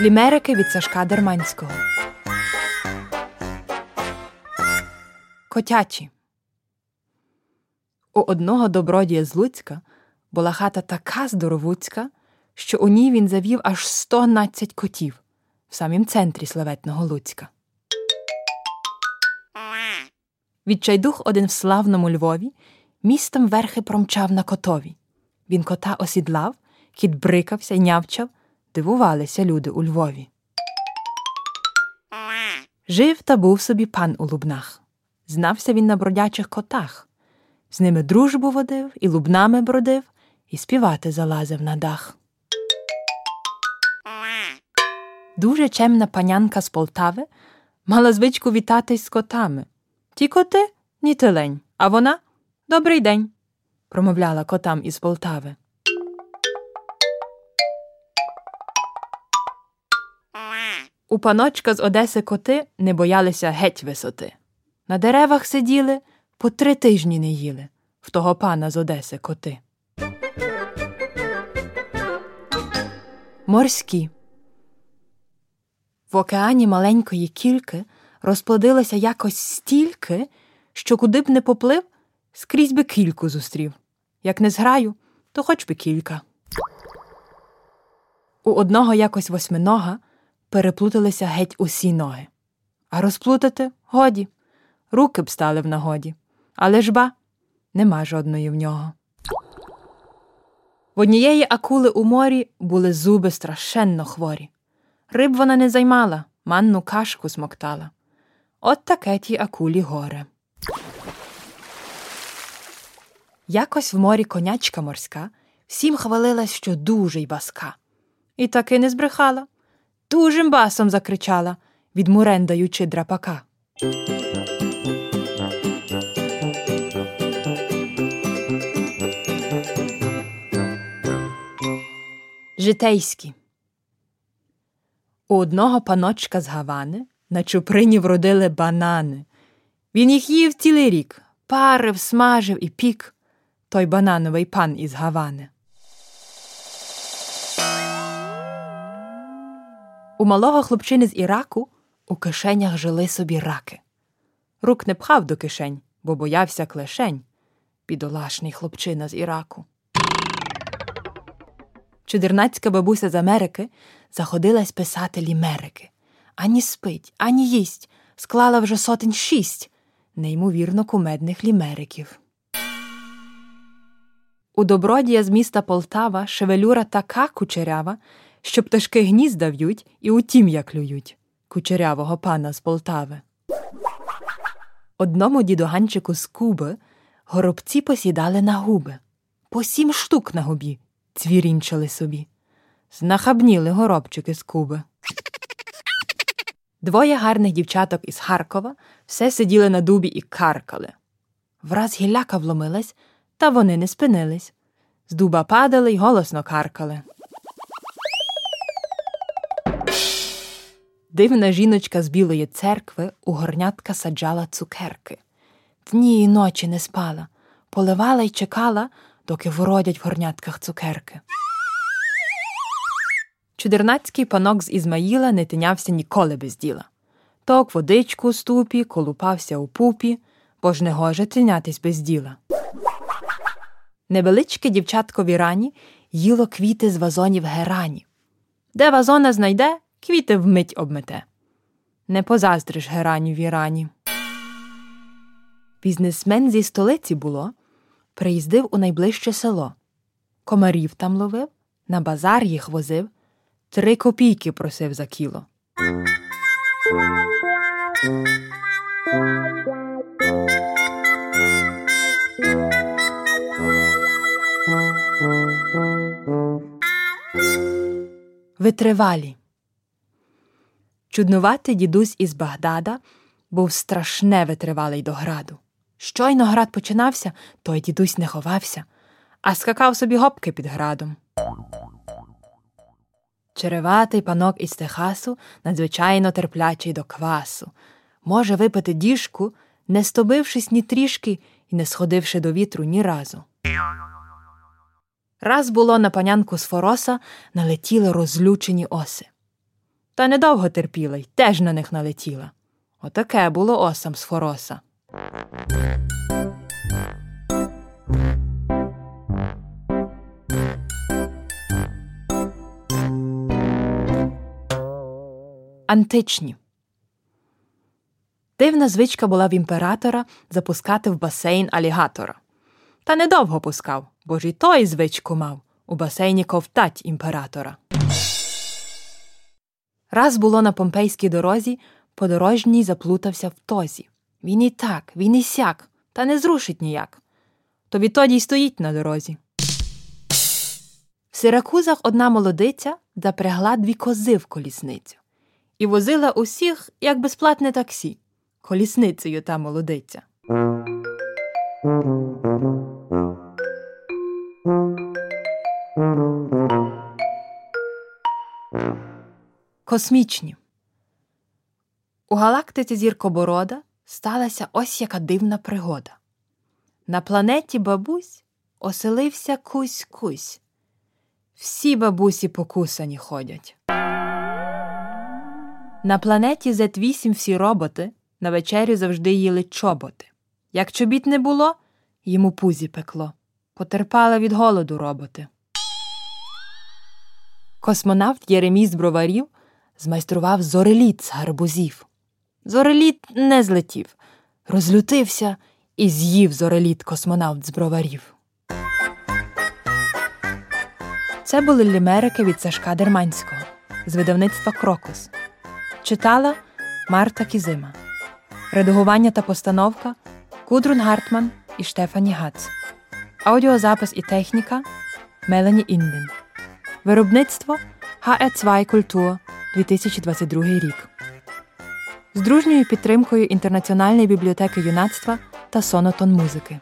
Лімерики від Сашка Дерманського. Котячі. У одного добродія з Луцька була хата така здоровуцька, що у ній він завів аж 112 котів в самім центрі славетного Луцька. Відчайдух один в славному Львові містом верхи промчав на котові. Він кота осідлав, кіт брикався нявчав, дивувалися люди у Львові. Жив та був собі пан у лубнах. Знався він на бродячих котах. З ними дружбу водив, і лубнами бродив, і співати залазив на дах. Дуже чемна панянка з Полтави мала звичку вітатись з котами. Ті коти ні телень, а вона добрий день, промовляла котам із Полтави. У паночка з Одеси коти не боялися геть висоти. На деревах сиділи, по три тижні не їли в того пана з Одеси коти. Морські. В океані маленької кільки розплодилося якось стільки, що куди б не поплив, скрізь би кільку зустрів. Як не зграю, то хоч би кілька. У одного якось восьминога переплуталися геть усі ноги. А розплутати годі, руки б стали в нагоді. Але ж ба, нема жодної в нього. В однієї акули у морі були зуби страшенно хворі. Риб вона не займала, манну кашку смоктала. От таке тій акулі горе. Якось в морі конячка морська всім хвалилась, що дуже й баска. І таки не збрехала. Дужим басом закричала, від мурен драпака. Житейські. У одного паночка з Гавани на чуприні вродили банани. Він їх їв цілий рік, парив, смажив і пік той банановий пан із Гавани. У малого хлопчини з Іраку у кишенях жили собі раки. Рук не пхав до кишень, бо боявся клешень, бідолашний хлопчина з Іраку. Чудернацька бабуся з Америки заходилась писати лімерики. Ані спить, ані їсть, склала вже сотень шість неймовірно кумедних лімериків. У добродія з міста Полтава шевелюра така кучерява, що пташки гнізда в'ють і у тім'я клюють кучерявого пана з Полтави. Одному дідуганчику з Куби горобці посідали на губи, по сім штук на губі цвірінчали собі. Знахабніли горобчики з Куби. Двоє гарних дівчаток із Харкова все сиділи на дубі і каркали. Враз гілляка вломилась, та вони не спинились. З дуба падали й голосно каркали. Дивна жіночка з білої церкви у горнятка саджала цукерки. Дні й ночі не спала, поливала й чекала, доки вродять в горнятках цукерки. Чудернацький панок з Ізмаїла не тинявся ніколи без діла. Ток водичку у ступі, колупався у пупі, бо ж не гоже тинятись без діла. Невеличке дівчатко в Ірані їло квіти з вазонів герані. Де вазона знайде, квіти вмить обмете. Не позаздриш герані в Ірані. Бізнесмен зі столиці було, приїздив у найближче село. Комарів там ловив, на базар їх возив, три копійки просив за кіло. Витривалі. Чуднуватий дідусь із Багдада був страшне витривалий до граду. Щойно град починався, той дідусь не ховався, а скакав собі гопки під градом. Череватий панок із Техасу надзвичайно терплячий до квасу. Може випити діжку, не стобившись ні трішки і не сходивши до вітру ні разу. Раз було на панянку з Фороса налетіли розлючені оси. Та недовго терпіла й теж на них налетіла. Отаке було осам з Фороса. Античні Дивна звичка була в імператора запускати в басейн алігатора. Та недовго пускав, бо ж і той звичку мав у басейні ковтать імператора. Раз було на помпейській дорозі, подорожній заплутався в тозі. Він і так, він і сяк, та не зрушить ніяк. То відтоді й стоїть на дорозі. В Сиракузах одна молодиця запрягла дві кози в колісницю і возила усіх як безплатне таксі. Колісницею та молодиця. Космічні. У галактиці Зіркоборода сталася ось яка дивна пригода. На планеті бабусь оселився кусь-кусь. Всі бабусі покусані ходять. На планеті Z8 всі роботи на вечерю завжди їли чоботи. Як чобіт не було, йому пузі пекло. Потерпали від голоду роботи. Космонавт Єремій з броварів змайстрував зореліт з гарбузів. Зореліт не злетів, розлютився і з'їв зореліт космонавт з броварів. Це були лімерики від Сашка Дерманського з видавництва Крокус. Читала Марта Кізима. Редагування та постановка Кудрун Гартман і ШтефаніГац. Аудіозапис і техніка Мелані Інден. Виробництво HE2 Культур 2022 рік. З дружньою підтримкою Інтернаціональної бібліотеки юнацтва та Сонотон музики.